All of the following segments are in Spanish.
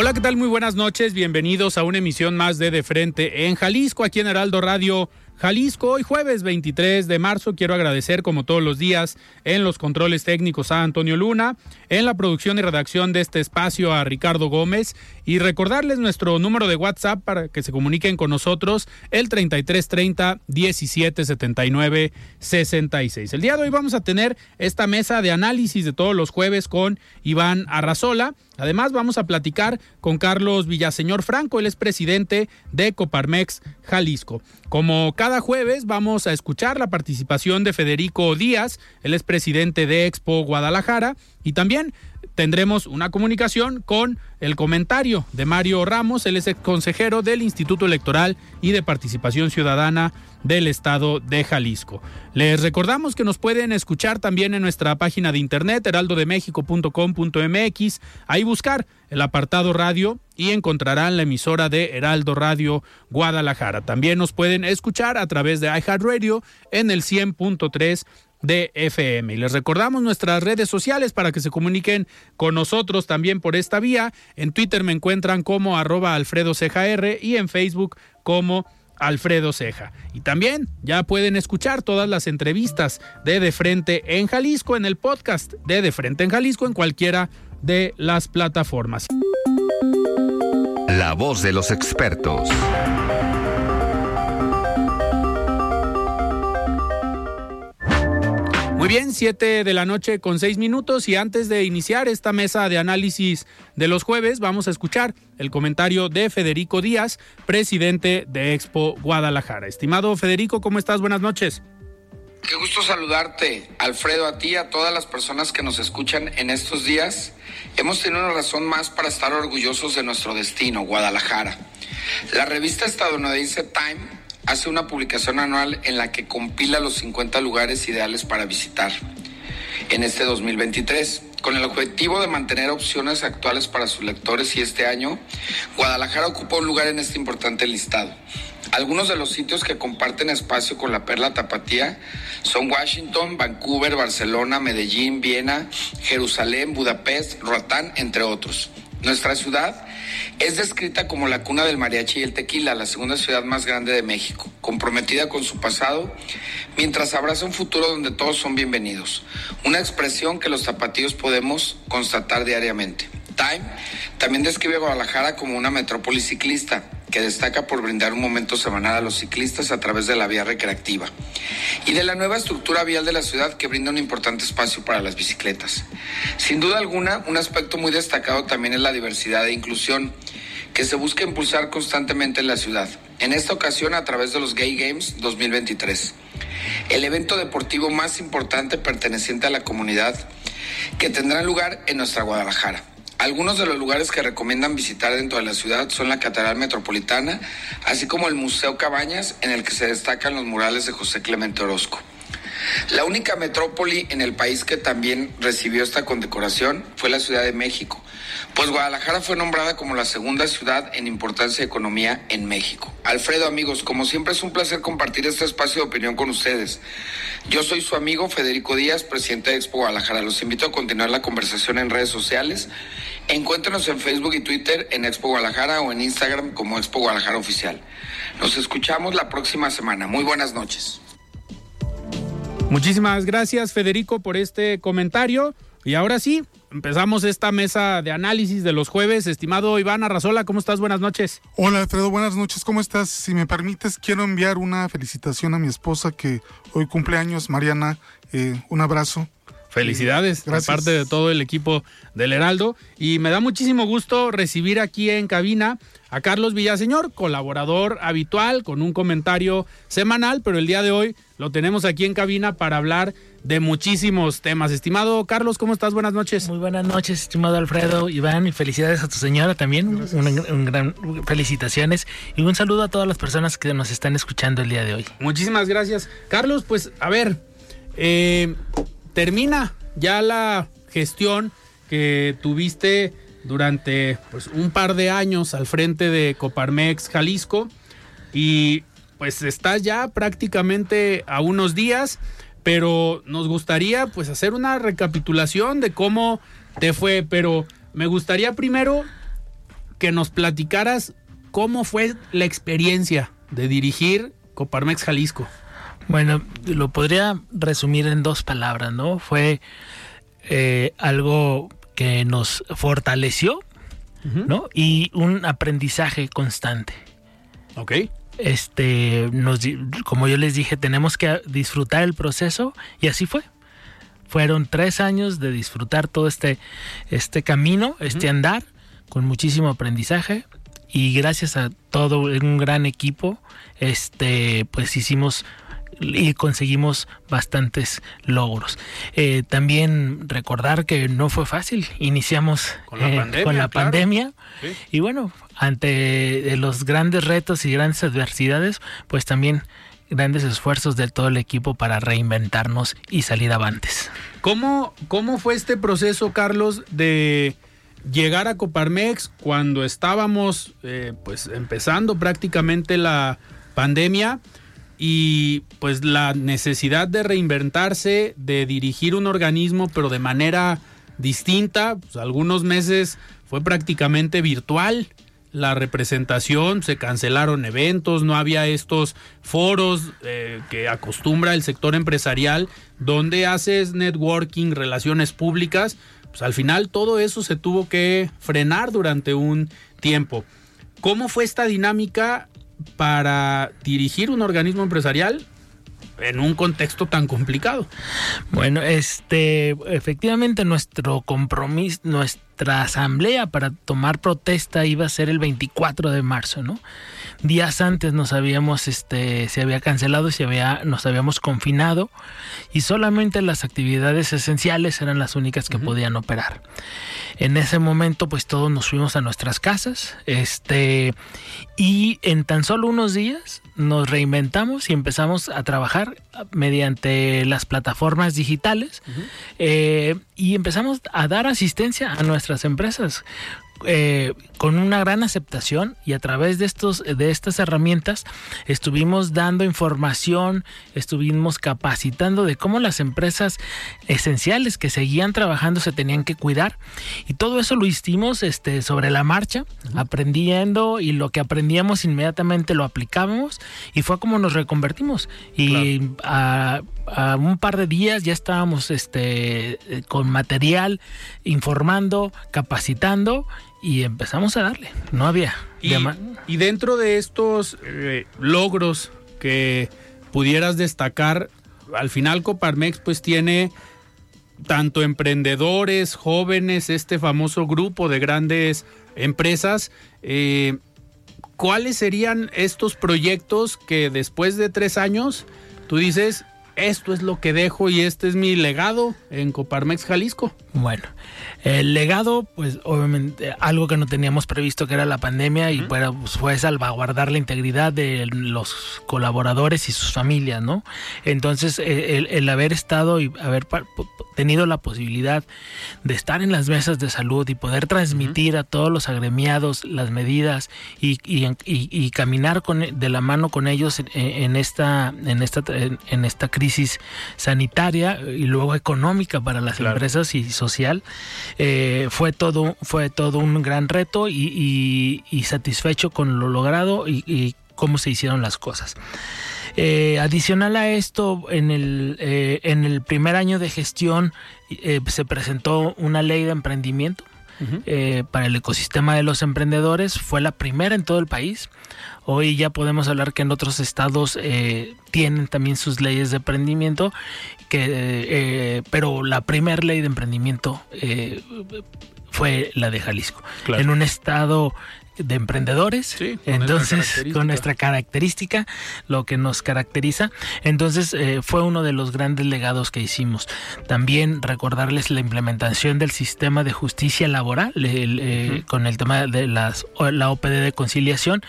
Hola, ¿qué tal? Muy buenas noches. Bienvenidos a una emisión más de De Frente en Jalisco, aquí en Heraldo Radio Jalisco. Hoy jueves 23 de marzo quiero agradecer como todos los días en los controles técnicos a Antonio Luna, en la producción y redacción de este espacio a Ricardo Gómez y recordarles nuestro número de WhatsApp para que se comuniquen con nosotros el 3330 1779 66. El día de hoy vamos a tener esta mesa de análisis de todos los jueves con Iván Arrazola. Además vamos a platicar con Carlos Villaseñor Franco, él es presidente de Coparmex Jalisco. Como cada jueves vamos a escuchar la participación de Federico Díaz, él es presidente de Expo Guadalajara, y también tendremos una comunicación con el comentario de Mario Ramos, él es el consejero del Instituto Electoral y de Participación Ciudadana del estado de Jalisco. Les recordamos que nos pueden escuchar también en nuestra página de internet heraldodemexico.com.mx, ahí buscar el apartado radio y encontrarán la emisora de Heraldo Radio Guadalajara. También nos pueden escuchar a través de iHeartRadio en el 100.3 de. Y les recordamos nuestras redes sociales para que se comuniquen con nosotros también por esta vía. En Twitter me encuentran como arroba Alfredo y en Facebook como Alfredo Ceja. Y también ya pueden escuchar todas las entrevistas de De Frente en Jalisco en el podcast de De Frente en Jalisco en cualquiera de las plataformas. La voz de los expertos. Muy bien, siete de la noche con seis minutos y antes de iniciar esta mesa de análisis de los jueves, vamos a escuchar el comentario de Federico Díaz, presidente de Expo Guadalajara. Estimado Federico, ¿cómo estás? Buenas noches. Qué gusto saludarte, Alfredo, a ti, a todas las personas que nos escuchan en estos días. Hemos tenido una razón más para estar orgullosos de nuestro destino, Guadalajara. La revista estadounidense Time hace una publicación anual en la que compila los 50 lugares ideales para visitar en este 2023. Con el objetivo de mantener opciones actuales para sus lectores y este año, Guadalajara ocupa un lugar en este importante listado. Algunos de los sitios que comparten espacio con la Perla Tapatía son Washington, Vancouver, Barcelona, Medellín, Viena, Jerusalén, Budapest, Roatán, entre otros. Nuestra ciudad es descrita como la cuna del mariachi y el tequila, la segunda ciudad más grande de México, comprometida con su pasado, mientras abraza un futuro donde todos son bienvenidos. Una expresión que los zapatillos podemos constatar diariamente. Time también describe a Guadalajara como una metrópoli ciclista que destaca por brindar un momento semanal a los ciclistas a través de la vía recreativa y de la nueva estructura vial de la ciudad que brinda un importante espacio para las bicicletas. Sin duda alguna, un aspecto muy destacado también es la diversidad e inclusión que se busca impulsar constantemente en la ciudad, en esta ocasión a través de los Gay Games 2023, el evento deportivo más importante perteneciente a la comunidad que tendrá lugar en nuestra Guadalajara. Algunos de los lugares que recomiendan visitar dentro de la ciudad son la Catedral Metropolitana, así como el Museo Cabañas, en el que se destacan los murales de José Clemente Orozco. La única metrópoli en el país que también recibió esta condecoración fue la Ciudad de México, pues Guadalajara fue nombrada como la segunda ciudad en importancia de economía en México. Alfredo, amigos, como siempre es un placer compartir este espacio de opinión con ustedes. Yo soy su amigo Federico Díaz, presidente de Expo Guadalajara. Los invito a continuar la conversación en redes sociales. Encuéntrenos en Facebook y Twitter en Expo Guadalajara o en Instagram como Expo Guadalajara Oficial. Nos escuchamos la próxima semana. Muy buenas noches. Muchísimas gracias Federico por este comentario. Y ahora sí, empezamos esta mesa de análisis de los jueves. Estimado Iván Arrazola, ¿cómo estás? Buenas noches. Hola Alfredo, buenas noches, ¿cómo estás? Si me permites, quiero enviar una felicitación a mi esposa que hoy cumple años, Mariana. Eh, un abrazo. Felicidades de parte de todo el equipo del Heraldo. Y me da muchísimo gusto recibir aquí en cabina a Carlos Villaseñor, colaborador habitual con un comentario semanal, pero el día de hoy lo tenemos aquí en cabina para hablar de muchísimos temas. Estimado Carlos, ¿cómo estás? Buenas noches. Muy buenas noches, estimado Alfredo, Iván, y felicidades a tu señora también. Un, gran felicitaciones y un saludo a todas las personas que nos están escuchando el día de hoy. Muchísimas gracias. Carlos, pues a ver, eh, termina ya la gestión que tuviste durante pues, un par de años al frente de Coparmex Jalisco y pues estás ya prácticamente a unos días, pero nos gustaría pues hacer una recapitulación de cómo te fue, pero me gustaría primero que nos platicaras cómo fue la experiencia de dirigir Coparmex Jalisco. Bueno, lo podría resumir en dos palabras, ¿no? Fue eh, algo que nos fortaleció, ¿no? Y un aprendizaje constante. Ok. Este, nos, como yo les dije, tenemos que disfrutar el proceso y así fue. Fueron tres años de disfrutar todo este, este camino, este andar, con muchísimo aprendizaje y gracias a todo un gran equipo, este, pues hicimos y conseguimos bastantes logros. Eh, también recordar que no fue fácil, iniciamos con la eh, pandemia, y bueno, ante los grandes retos y grandes adversidades, pues también grandes esfuerzos de todo el equipo para reinventarnos y salir avantes. ¿Cómo, cómo fue este proceso, Carlos, de llegar a Coparmex cuando estábamos eh, pues empezando prácticamente la pandemia? Y pues la necesidad de reinventarse, de dirigir un organismo, pero de manera distinta. Pues, algunos meses fue prácticamente virtual la representación, se cancelaron eventos, no había estos foros eh, que acostumbra el sector empresarial, donde haces networking, relaciones públicas. Pues al final todo eso se tuvo que frenar durante un tiempo. ¿Cómo fue esta dinámica para dirigir un organismo empresarial en un contexto tan complicado. Bueno, este, efectivamente nuestro compromiso, nuestra asamblea para tomar protesta iba a ser el 24 de marzo, ¿no? Días antes nos habíamos, este, se había cancelado, se había, nos habíamos confinado y solamente las actividades esenciales eran las únicas que podían operar. En ese momento, pues todos nos fuimos a nuestras casas, este, y en tan solo unos días nos reinventamos y empezamos a trabajar mediante las plataformas digitales eh, y empezamos a dar asistencia a nuestras empresas eh, con una gran aceptación y a través de estos de estas herramientas estuvimos dando información, estuvimos capacitando de cómo las empresas esenciales que seguían trabajando se tenían que cuidar. Y todo eso lo hicimos este sobre la marcha, aprendiendo y lo que aprendíamos inmediatamente lo aplicábamos y fue como nos reconvertimos. Y a, a un par de días ya estábamos este con material informando, capacitando y empezamos a darle. No había. Y, dentro de estos eh, logros que pudieras destacar, al final Coparmex pues tiene tanto emprendedores, jóvenes, este famoso grupo de grandes empresas. Eh, ¿Cuáles serían estos proyectos que después de tres años tú dices, esto es lo que dejo y este es mi legado en Coparmex Jalisco? Bueno, el legado, pues obviamente algo que no teníamos previsto que era la pandemia y pues, fue salvaguardar la integridad de los colaboradores y sus familias, ¿no? Entonces e, el, haber estado y haber tenido la posibilidad de estar en las mesas de salud y poder transmitir a todos los agremiados las medidas y, y, caminar con, de la mano con ellos en, esta, en, esta, en, esta crisis sanitaria y luego económica para las empresas y social, eh, fue, todo, fue todo un gran reto y, satisfecho con lo logrado y, cómo se hicieron las cosas. Eh, adicional a esto, en el, eh, en el primer año de gestión eh, se presentó una ley de emprendimiento para el ecosistema de los emprendedores. Fue la primera en todo el país. Hoy ya podemos hablar que en otros estados tienen también sus leyes de emprendimiento, que, eh, pero la primera ley de emprendimiento eh, fue la de Jalisco. Claro. En un estado de emprendedores, Sí, con esa entonces con nuestra característica, lo que nos caracteriza, entonces eh, fue uno de los grandes legados que hicimos. También recordarles la implementación del sistema de justicia laboral el, eh, con el tema de las la OPD de conciliación,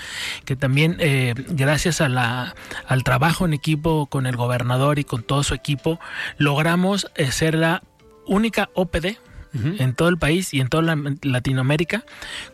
que también eh, gracias a la, al trabajo en equipo con el gobernador y con todo su equipo, logramos eh, ser la única OPD en todo el país y en toda la- Latinoamérica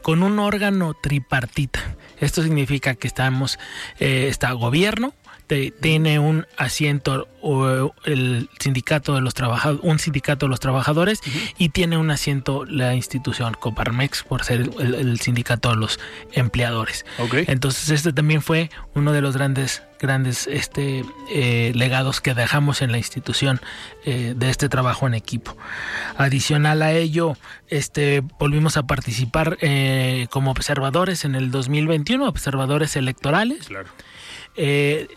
con un órgano tripartita. Esto significa que estamos, eh, está gobierno, te- tiene un asiento o, el sindicato de los trabajadores, un sindicato de los trabajadores y tiene un asiento la institución Coparmex por ser el, el sindicato de los empleadores. Ok. Entonces este también fue uno de los grandes grandes este eh, legados que dejamos en la institución eh, de este trabajo en equipo. Adicional a ello, este volvimos a participar eh, como observadores en el 2021, observadores electorales. Claro. Eh,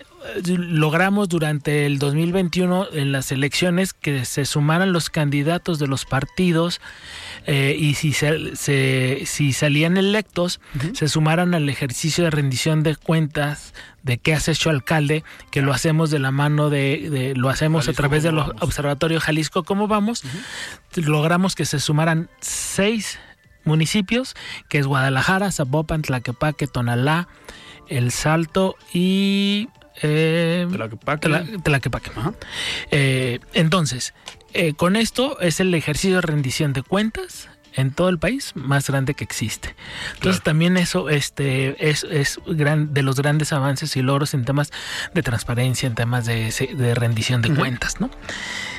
logramos durante el 2021 en las elecciones que se sumaran los candidatos de los partidos eh, y si, se, se- si salían electos se sumaran al ejercicio de rendición de cuentas de qué has hecho alcalde que lo hacemos de la mano de, de- lo hacemos Jalisco, a través del observatorio Jalisco cómo vamos logramos que se sumaran seis municipios que es Guadalajara Zapopan Tlaquepaque Tonalá El Salto y eh, Tlaquepaque. Eh, entonces, eh, con esto es el ejercicio de rendición de cuentas en todo el país más grande que existe. Entonces Claro. también eso este, es, es gran, de los grandes avances y logros en temas de transparencia, en temas de, rendición de cuentas. ¿no?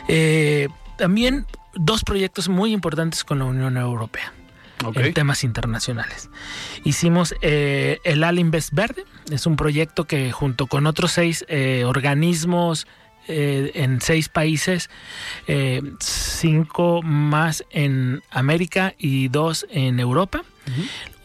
Eh, también dos proyectos muy importantes con la Unión Europea en temas internacionales. Hicimos eh, el Alinvest Verde, es un proyecto que junto con otros seis eh, organismos eh, en seis países, eh, cinco más en América y dos en Europa,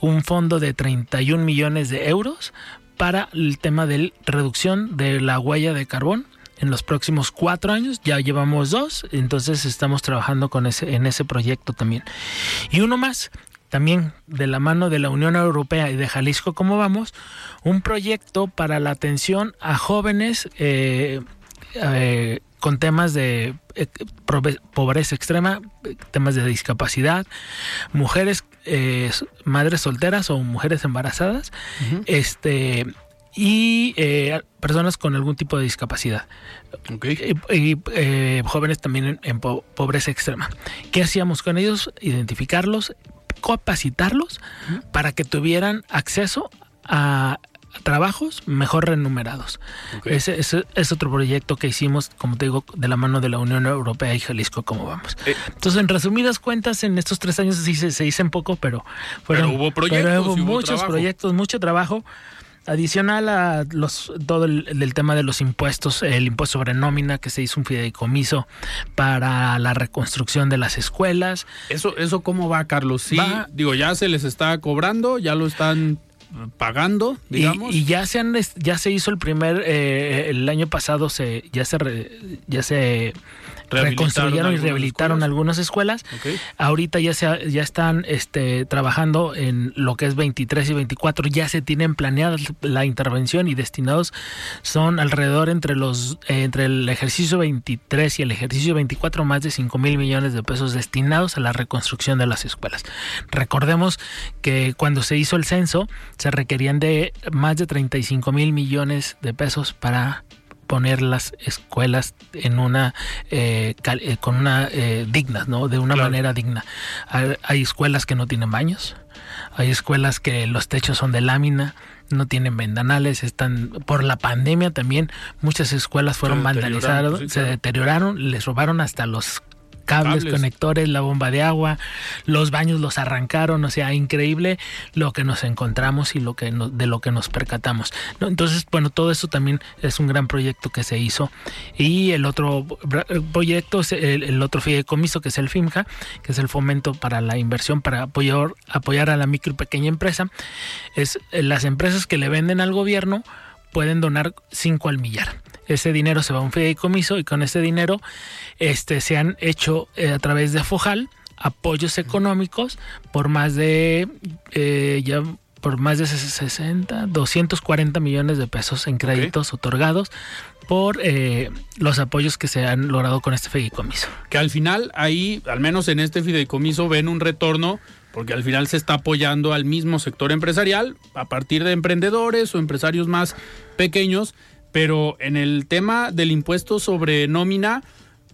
un fondo de 31 millones de euros para el tema de reducción de la huella de carbón en los próximos cuatro años. Ya llevamos dos, entonces estamos trabajando con ese, en ese proyecto también. Y uno más, también de la mano de la Unión Europea y de Jalisco, ¿cómo vamos? Un proyecto para la atención a jóvenes eh, eh, con temas de eh, pobreza extrema, temas de discapacidad, mujeres, eh, madres solteras o mujeres embarazadas, este y eh, personas con algún tipo de discapacidad y, y, eh, jóvenes también en, en po- pobreza extrema. ¿Qué hacíamos con ellos? Identificarlos, capacitarlos para que tuvieran acceso a trabajos mejor remunerados. Ese, ese es otro proyecto que hicimos, como te digo, de la mano de la Unión Europea y Jalisco, ¿cómo vamos? Eh. Entonces, en resumidas cuentas, en estos tres años sí se, se dicen poco, pero fueron Pero hubo proyectos pero hubo y hubo muchos trabajo. proyectos, mucho trabajo. Adicional a los todo el, del tema de los impuestos, el impuesto sobre nómina que se hizo un fideicomiso para la reconstrucción de las escuelas. Eso, eso cómo va, Carlos. Sí, Va- digo, ya se les está cobrando, ya lo están pagando, digamos. y ya se han ya se hizo el primer eh, el año pasado se ya se re- ya se reconstruyeron y algunas rehabilitaron escuelas. algunas escuelas. Ahorita ya se ya están este trabajando en lo que es 23 y 24, ya se tienen planeada la intervención y destinados son alrededor entre los eh, entre el ejercicio 23 y el ejercicio 24 más de 5 mil millones de pesos destinados a la reconstrucción de las escuelas. Recordemos que cuando se hizo el censo se requerían de más de 35 mil millones de pesos para poner las escuelas en una eh, cal- eh, con una eh, digna, ¿no? De una Claro. manera digna. Hay, hay escuelas que no tienen baños, hay escuelas que los techos son de lámina, no tienen ventanales, están por la pandemia también muchas escuelas fueron vandalizadas, sí, se deterioraron, les robaron hasta los cables, conectores, la bomba de agua, los baños los arrancaron, o sea, increíble lo que nos encontramos y lo que de lo que nos percatamos. Entonces, bueno, todo eso también es un gran proyecto que se hizo. Y el otro proyecto, el, el otro fideicomiso, que es el FIMJA, que es el fomento para la inversión, para apoyar, apoyar a la micro y pequeña empresa, es las empresas que le venden al gobierno pueden donar 5 al millar ese dinero se va a un fideicomiso y con ese dinero este, se han hecho eh, a través de FOJAL apoyos económicos por más de eh, ya por más de 60, 240 millones de pesos en créditos otorgados por eh, los apoyos que se han logrado con este fideicomiso. Que al final ahí, al menos en este fideicomiso, ven un retorno porque al final se está apoyando al mismo sector empresarial a partir de emprendedores o empresarios más pequeños pero en el tema del impuesto sobre nómina,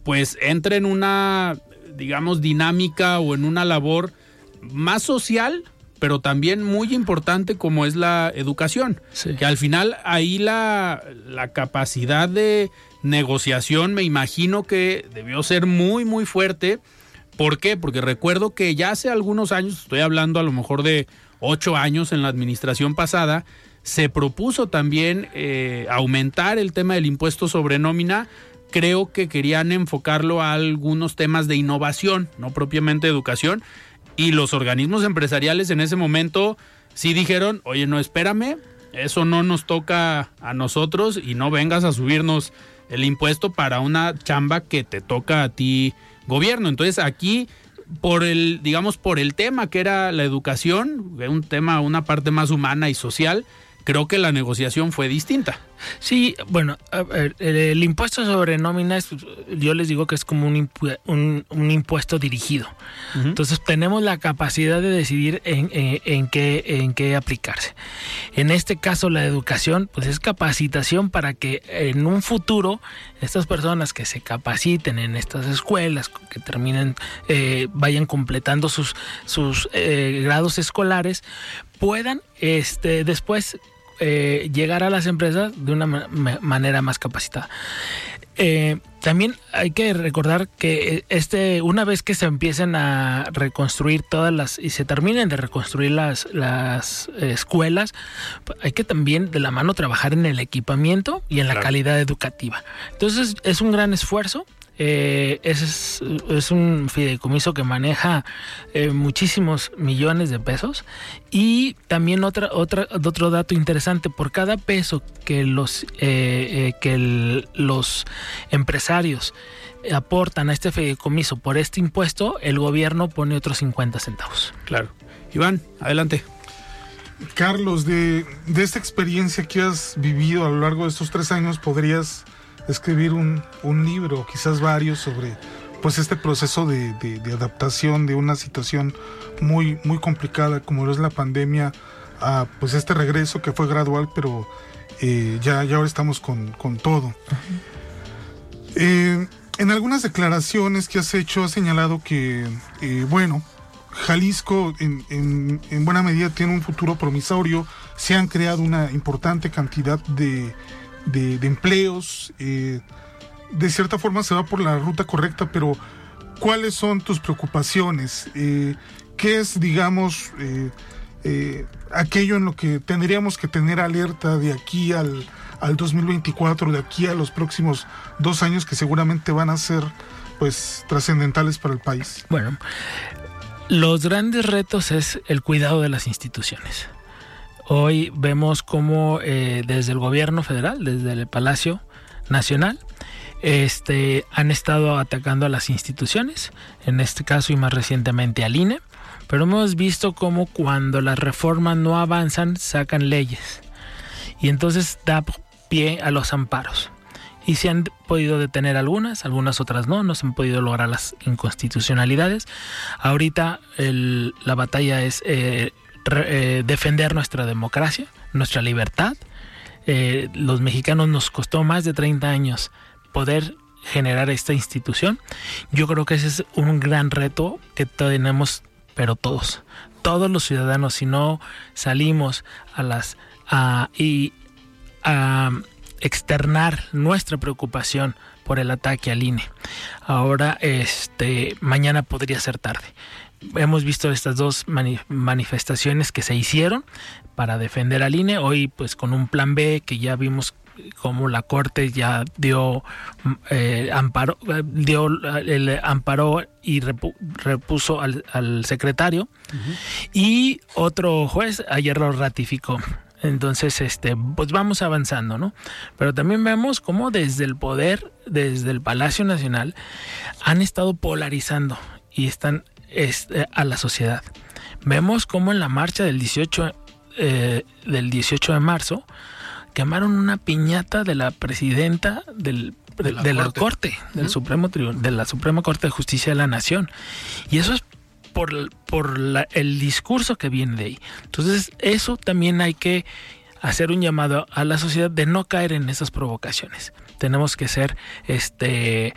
pues entra en una, digamos, dinámica o en una labor más social, pero también muy importante como es la educación. Que al final ahí la, la capacidad de negociación me imagino que debió ser muy, muy fuerte. ¿Por qué? Porque recuerdo que ya hace algunos años, estoy hablando a lo mejor de ocho años en la administración pasada, se propuso también eh, aumentar el tema del impuesto sobre nómina. Creo que querían enfocarlo a algunos temas de innovación, no propiamente educación. Y los organismos empresariales en ese momento sí dijeron, oye, no, espérame, eso no nos toca a nosotros y no vengas a subirnos el impuesto para una chamba que te toca a ti gobierno. Entonces aquí por el digamos por el tema que era la educación, un tema una parte más humana y social, creo que la negociación fue distinta. Sí, bueno, el, impuesto sobre nóminas, yo les digo que es como un, un, impuesto dirigido. Entonces tenemos la capacidad de decidir en, en, qué, en qué aplicarse. En este caso, la educación, pues es capacitación para que en un futuro estas personas que se capaciten en estas escuelas, que terminen, eh, vayan completando sus, sus eh, grados escolares, puedan este, después eh, llegar a las empresas de una manera más capacitada. Eh, también hay que recordar que este una vez que se empiecen a reconstruir todas las y se terminen de reconstruir las, las escuelas hay que también de la mano trabajar en el equipamiento y en la calidad educativa entonces es un gran esfuerzo eh, es, es, un fideicomiso que maneja eh, muchísimos millones de pesos y también otra, otra, otro dato interesante, por cada peso que los, eh, que los empresarios aportan a este fideicomiso por este impuesto, el gobierno pone otros 50 centavos. Claro. Iván, adelante. Carlos, de, de esta experiencia que has vivido a lo largo de estos tres años, ¿podrías escribir un, un libro, quizás varios, sobre pues este proceso de, de, adaptación de una situación muy, muy complicada como lo es la pandemia a pues este regreso que fue gradual, pero eh, ya, ya ahora estamos con, con todo. Eh, en algunas declaraciones que has hecho has señalado que, eh, bueno, Jalisco en, en, en, buena medida tiene un futuro promisorio, se han creado una importante cantidad de, de, empleos. Eh, de cierta forma se va por la ruta correcta, pero ¿cuáles son tus preocupaciones? Eh, ¿Qué es, digamos, eh, aquello en lo que tendríamos que tener alerta de aquí al, al 2024, de aquí a los próximos dos años que seguramente van a ser pues trascendentales para el país? Bueno, los grandes retos es el cuidado de las instituciones. Hoy vemos cómo eh, desde el gobierno federal, desde el Palacio Nacional, este, han estado atacando a las instituciones, en este caso y más recientemente al INE, pero hemos visto cómo cuando las reformas no avanzan sacan leyes y entonces da pie a los amparos. Y se han podido detener algunas, algunas otras no, no se han podido lograr las inconstitucionalidades. Ahorita la batalla es eh, eh, defender nuestra democracia, nuestra libertad. Eh, los mexicanos nos costó más de 30 años poder generar esta institución. Yo creo que ese es un gran reto que tenemos, pero todos, todos los ciudadanos, si no salimos a las y a externar nuestra preocupación por el ataque al INE. Ahora, este, mañana podría ser tarde. Hemos visto estas dos manifestaciones que se hicieron para defender al INE. Hoy, pues, con un plan B que ya vimos como la corte ya dio eh, amparo dio el amparo y repuso al, secretario y otro juez ayer lo ratificó entonces, este, pues vamos avanzando, ¿no? Pero también vemos cómo desde el poder, desde el Palacio Nacional, han estado polarizando y están este, a la sociedad. Vemos cómo en la marcha del 18, eh, del 18 de marzo quemaron una piñata de la presidenta del, de, la, corte, del Supremo de la Suprema Corte de Justicia de la Nación. Y eso es por, por el discurso que viene de ahí. Entonces, eso también hay que hacer un llamado a la sociedad de no caer en esas provocaciones. Tenemos que ser, este,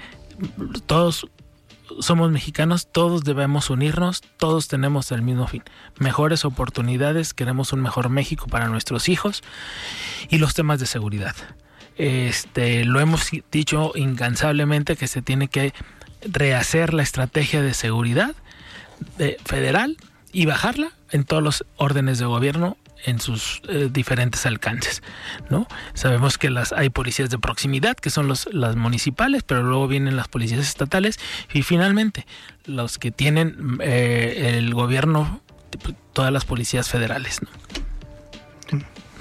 todos somos mexicanos, todos debemos unirnos, todos tenemos el mismo fin. Mejores oportunidades, queremos un mejor México para nuestros hijos y los temas de seguridad. Este, lo hemos dicho incansablemente que se tiene que rehacer la estrategia de seguridad federal y bajarla en todos los órdenes de gobierno en sus eh, diferentes alcances, ¿no? Sabemos que las hay policías de proximidad, que son los, las municipales, pero luego vienen las policías estatales y finalmente los que tienen eh, el gobierno, todas las policías federales,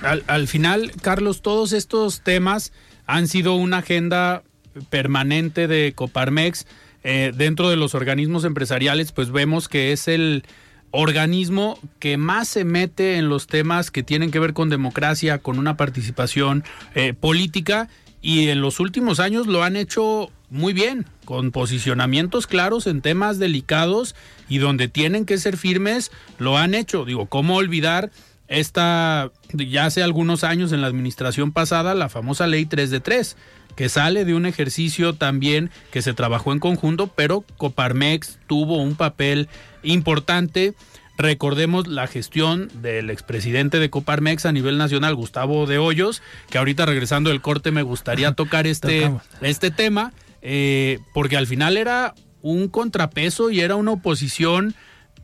Al, al final, Carlos, todos estos temas han sido una agenda permanente de Coparmex eh, dentro de los organismos empresariales, pues vemos que es el organismo que más se mete en los temas que tienen que ver con democracia, con una participación eh, política y en los últimos años lo han hecho muy bien, con posicionamientos claros en temas delicados y donde tienen que ser firmes, lo han hecho. Digo, ¿cómo olvidar esta, ya hace algunos años en la administración pasada, la famosa ley 3 de 3? Que sale de un ejercicio también que se trabajó en conjunto, pero Coparmex tuvo un papel importante. Recordemos la gestión del expresidente de Coparmex a nivel nacional, Gustavo de Hoyos, que ahorita regresando del corte me gustaría tocar este, este tema, eh, porque al final era un contrapeso y era una oposición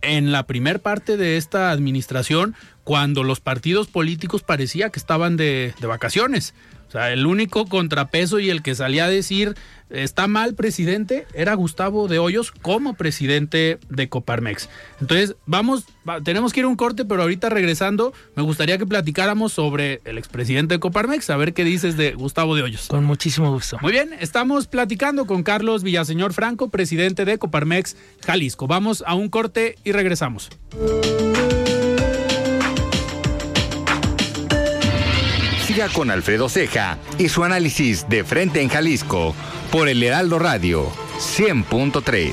en la primer parte de esta administración cuando los partidos políticos parecía que estaban de, de vacaciones. O sea, el único contrapeso y el que salía a decir está mal presidente era Gustavo de Hoyos como presidente de Coparmex. Entonces, vamos, tenemos que ir a un corte, pero ahorita regresando, me gustaría que platicáramos sobre el expresidente de Coparmex, a ver qué dices de Gustavo de Hoyos. Con muchísimo gusto. Muy bien, estamos platicando con Carlos Villaseñor Franco, presidente de Coparmex Jalisco. Vamos a un corte y regresamos. Con Alfredo Ceja y su análisis de frente en Jalisco por el Heraldo Radio 100.3.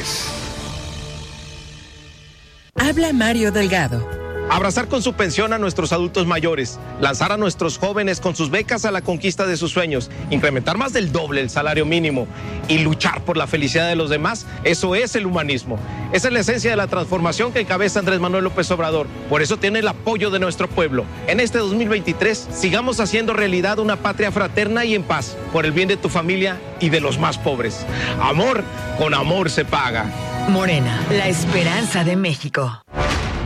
Habla Mario Delgado Abrazar con su pensión a nuestros adultos mayores, lanzar a nuestros jóvenes con sus becas a la conquista de sus sueños, incrementar más del doble el salario mínimo y luchar por la felicidad de los demás, eso es el humanismo. Esa es la esencia de la transformación que encabeza Andrés Manuel López Obrador. Por eso tiene el apoyo de nuestro pueblo. En este 2023 sigamos haciendo realidad una patria fraterna y en paz, por el bien de tu familia y de los más pobres. Amor, con amor se paga. Morena, la esperanza de México.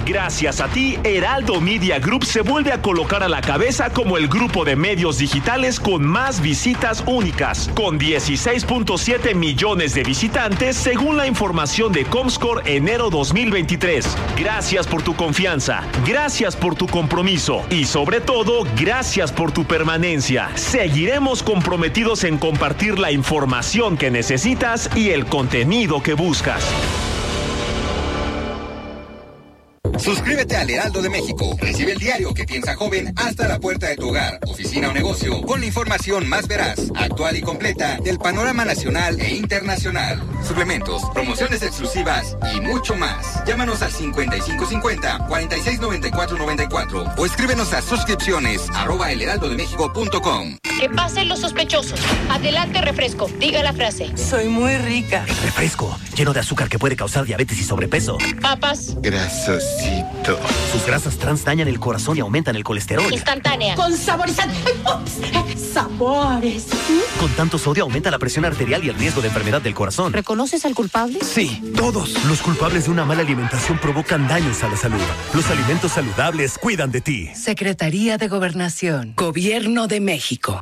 Gracias a ti, Heraldo Media Group se vuelve a colocar a la cabeza como el grupo de medios digitales con más visitas únicas, con 16.7 millones de visitantes según la información de Comscore enero 2023. Gracias por tu confianza, gracias por tu compromiso y sobre todo, gracias por tu permanencia. Seguiremos comprometidos en compartir la información que necesitas y el contenido que buscas. Suscríbete al Heraldo de México. Recibe el diario que piensa joven hasta la puerta de tu hogar, oficina o negocio, con la información más veraz, actual y completa del panorama nacional e internacional. Suplementos, promociones exclusivas y mucho más. Llámanos al 5550 469494 o escríbenos a suscripciones arroba elheraldodemexico.com. Que pasen los sospechosos. Adelante, refresco. Diga la frase. Soy muy rica. Refresco, lleno de azúcar que puede causar diabetes y sobrepeso. Papas. Gracias Sus grasas trans dañan el corazón y aumentan el colesterol. Instantánea. Con saborizante. Sabores. Con tanto sodio aumenta la presión arterial y el riesgo de enfermedad del corazón. ¿Reconoces al culpable? Sí, todos. Los culpables de una mala alimentación provocan daños a la salud. Los alimentos saludables cuidan de ti. Secretaría de Gobernación. Gobierno de México.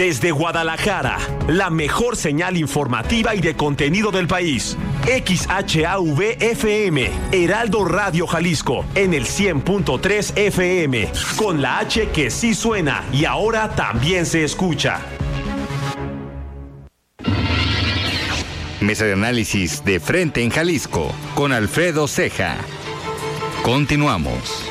Desde Guadalajara, la mejor señal informativa y de contenido del país. XHAV-FM, Heraldo Radio Jalisco, en el 100.3 FM, con la H que sí suena y ahora también se escucha. Mesa de análisis de frente en Jalisco, con Alfredo Ceja. Continuamos.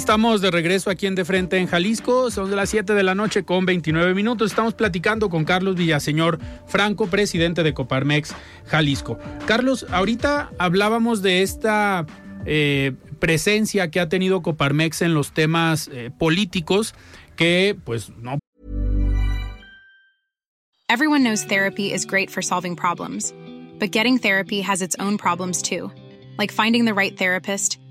Estamos de regreso aquí en De Frente en Jalisco. Son de las 7 de la noche con 29 minutos. Estamos platicando con Carlos Villaseñor Franco, presidente de Coparmex Jalisco. Carlos, ahorita hablábamos de esta eh, presencia que ha tenido Coparmex en los temas eh, políticos que, pues, no. Everyone knows therapy is great for solving problems, but getting therapy has its own problems too, like finding the right therapist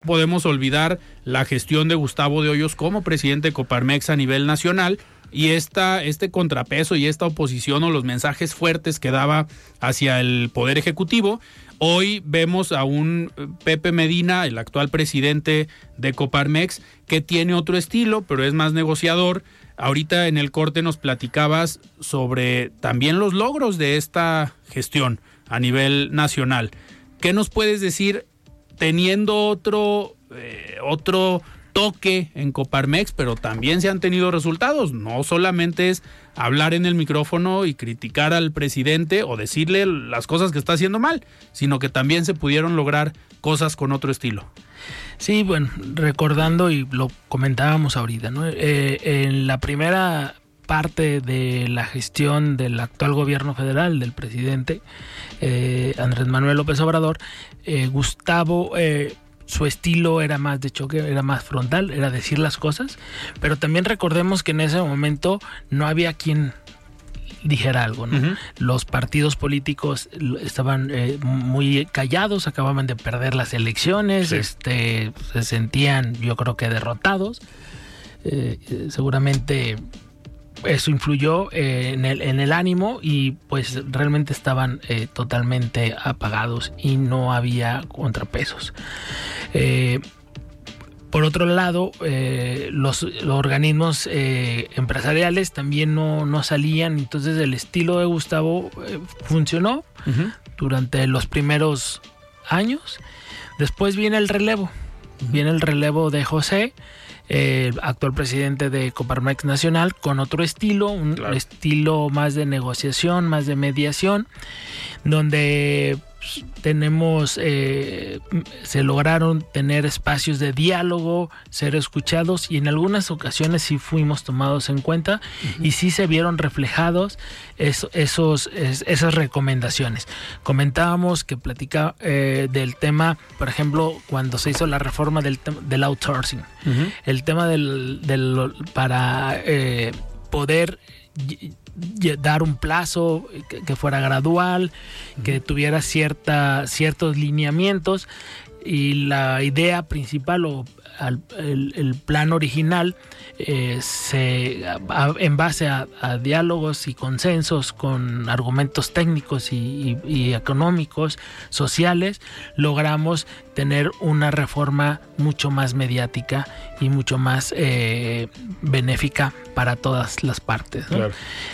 Podemos olvidar la gestión de Gustavo de Hoyos como presidente de Coparmex a nivel nacional y esta, este contrapeso y esta oposición o los mensajes fuertes que daba hacia el Poder Ejecutivo. Hoy vemos a un Pepe Medina, el actual presidente de Coparmex, que tiene otro estilo, pero es más negociador. Ahorita en el corte nos platicabas sobre también los logros de esta gestión a nivel nacional. ¿Qué nos puedes decir teniendo otro, eh, otro toque en Coparmex, pero también se han tenido resultados. No solamente es hablar en el micrófono y criticar al presidente o decirle las cosas que está haciendo mal, sino que también se pudieron lograr cosas con otro estilo. Sí, bueno, recordando y lo comentábamos ahorita, ¿no? Eh, en la primera parte de la gestión del actual gobierno federal, del presidente eh, Andrés Manuel López Obrador, eh, Gustavo, eh, su estilo era más de choque, era más frontal, era decir las cosas, pero también recordemos que en ese momento no había quien dijera algo, ¿no? Los partidos políticos estaban muy callados, acababan de perder las elecciones, este, se sentían, yo creo que derrotados. seguramente eso influyó eh, en, el, en el ánimo y pues realmente estaban eh, totalmente apagados y no había contrapesos. Eh, por otro lado, los, organismos empresariales también no, salían, entonces el estilo de Gustavo funcionó durante los primeros años. Después viene el relevo, viene el relevo de José el actual presidente de Coparmex Nacional, con otro estilo, un estilo más de negociación, más de mediación, donde tenemos, eh, se lograron tener espacios de diálogo, ser escuchados y en algunas ocasiones sí fuimos tomados en cuenta y sí se vieron reflejados esos, esas recomendaciones. Comentábamos que platicaba eh, del tema, por ejemplo, cuando se hizo la reforma del, del outsourcing, el tema del, del para eh, poder dar un plazo que, fuera gradual, que tuviera cierta, ciertos lineamientos. Y la idea principal o el, plan original eh, se, en base a, diálogos y consensos con argumentos técnicos y, económicos, sociales, logramos tener una reforma mucho más mediática y mucho más eh, benéfica para todas las partes.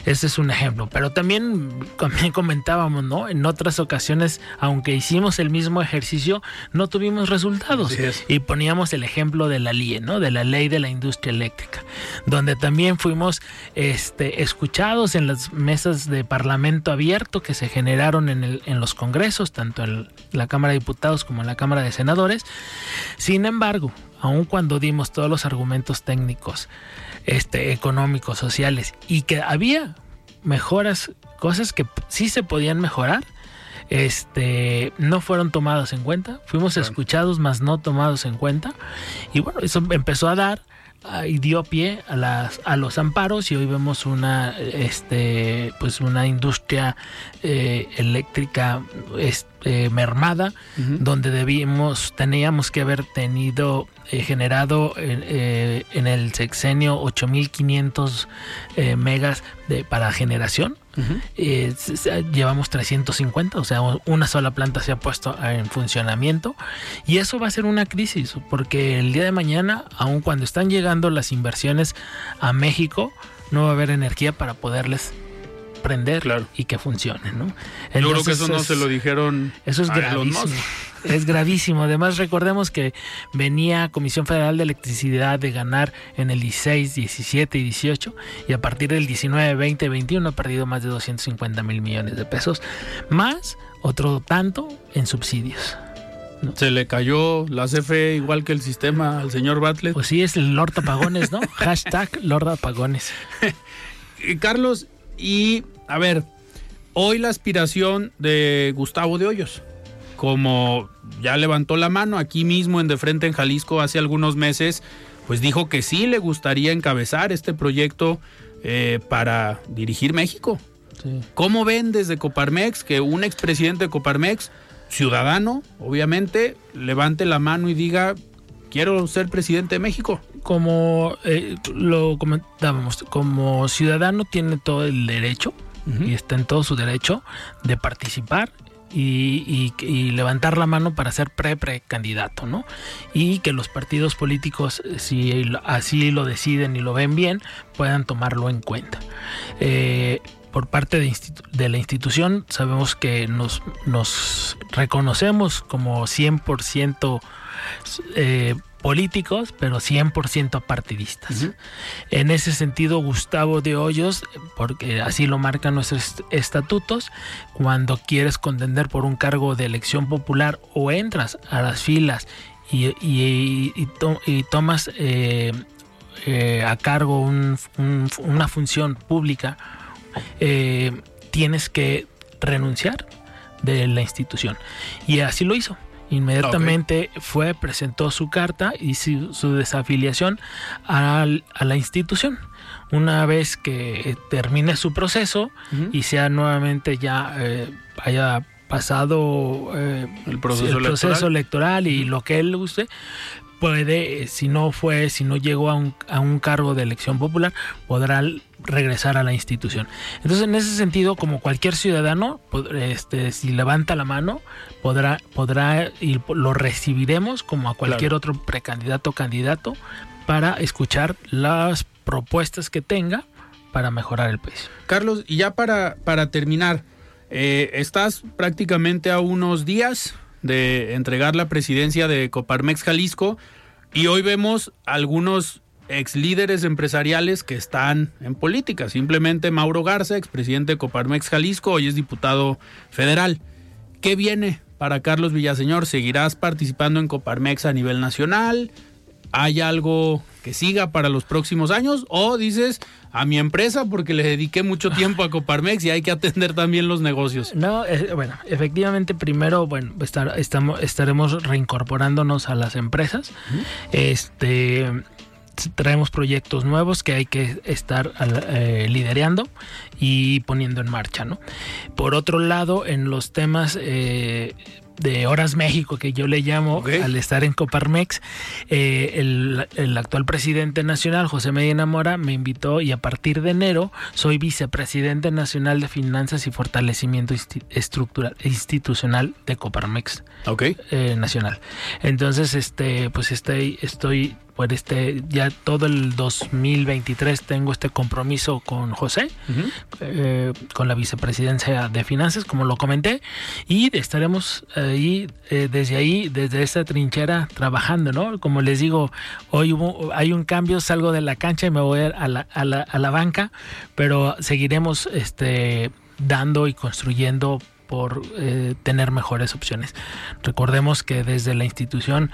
Ese es un ejemplo. Pero también, también comentábamos, ¿no? En otras ocasiones, aunque hicimos el mismo ejercicio, no tuvimos resultados. Y poníamos el ejemplo de la LIE, ¿no? De la ley de la industria eléctrica, donde también fuimos este, escuchados en las mesas de parlamento abierto que se generaron en, el, en los congresos, tanto en la Cámara de Diputados como en la Cámara de Senadores. Sin embargo, aun cuando dimos todos los argumentos técnicos, este, económicos, sociales, y que había mejoras, cosas que sí se podían mejorar, este, no fueron tomados en cuenta, fuimos escuchados, mas no tomados en cuenta, y bueno, eso empezó a dar y dio pie a las a los amparos y hoy vemos una este pues una industria eh, eléctrica este, mermada donde debíamos teníamos que haber tenido eh, generado eh, en el sexenio 8500 megas de para generación eh, llevamos 350, o sea, una sola planta se ha puesto en funcionamiento y eso va a ser una crisis porque el día de mañana, aun cuando están llegando las inversiones a México, no va a haber energía para poderles prender y que funcione, ¿no? Yo creo que eso, no se lo dijeron. Eso es gravísimo. Es gravísimo. Además, recordemos que venía Comisión Federal de Electricidad de ganar en el 16, 17 y 18 y a partir del 19, 20, 21 ha perdido más de 250 mil millones de pesos, más otro tanto en subsidios. Se le cayó la CFE igual que el sistema al señor Bartlett. Pues sí, es el Lord Apagones, ¿no? Hashtag Lord Apagones. Carlos, y a ver, hoy la aspiración de Gustavo de Hoyos, como ya levantó la mano aquí mismo en De Frente en Jalisco hace algunos meses, pues dijo que sí le gustaría encabezar este proyecto eh, para dirigir México. ¿Cómo ven desde Coparmex que un expresidente de Coparmex, ciudadano, obviamente, levante la mano y diga, quiero ser presidente de México? Como eh, lo comentábamos, como ciudadano tiene todo el derecho y está en todo su derecho de participar y, levantar la mano para ser pre-precandidato, ¿no? Y que los partidos políticos, si así lo deciden y lo ven bien, puedan tomarlo en cuenta. Eh, por parte de, la institución sabemos que nos, nos reconocemos como 100% eh, políticos, pero 100% partidistas. En ese sentido, Gustavo de Hoyos, porque así lo marcan nuestros estatutos, cuando quieres contender por un cargo de elección popular o entras a las filas y, tomas eh, eh, a cargo una función pública, eh, tienes que renunciar de la institución. Y así lo hizo. Inmediatamente fue, presentó su carta y su, desafiliación a, la institución. Una vez que termine su proceso y sea nuevamente ya eh, haya pasado eh, el, proceso, electoral. y lo que él guste, puede, si no fue, si no llegó a un, a un cargo de elección popular, podrá regresar a la institución. Entonces, en ese sentido, como cualquier ciudadano, este, si levanta la mano, podrá, podrá y lo recibiremos como a cualquier otro precandidato o candidato para escuchar las propuestas que tenga para mejorar el país. Carlos, y ya para, para terminar, eh, estás prácticamente a unos días de entregar la presidencia de Coparmex Jalisco y hoy vemos algunos ex líderes empresariales que están en política. Simplemente Mauro Garza, expresidente de Coparmex Jalisco, hoy es diputado federal. ¿qué viene para Carlos Villaseñor? ¿Seguirás participando en Coparmex a nivel nacional? ¿Hay algo que siga para los próximos años? ¿O dices a mi empresa porque le dediqué mucho tiempo a Coparmex y hay que atender también los negocios? No, eh, bueno, efectivamente primero, bueno, estar, estamos, estaremos reincorporándonos a las empresas. Este traemos proyectos nuevos que hay que estar eh, liderando y poniendo en marcha, ¿no? Por otro lado, en los temas eh, de Horas México, que yo le llamo, al estar en Coparmex, eh, el, el, actual presidente nacional, José Medina Mora, me invitó y a partir de enero soy vicepresidente nacional de Finanzas y Fortalecimiento Estructural Institucional de Coparmex eh, Nacional. Entonces, este, pues estoy, estoy por este ya todo el 2023 tengo este compromiso con José, eh, con la vicepresidencia de finanzas, como lo comenté, y estaremos ahí eh, desde ahí, desde esta trinchera trabajando, ¿no? Como les digo, hoy hubo, hay un cambio, salgo de la cancha y me voy a la, a la, a la banca, pero seguiremos este dando y construyendo por eh, tener mejores opciones. Recordemos que desde la institución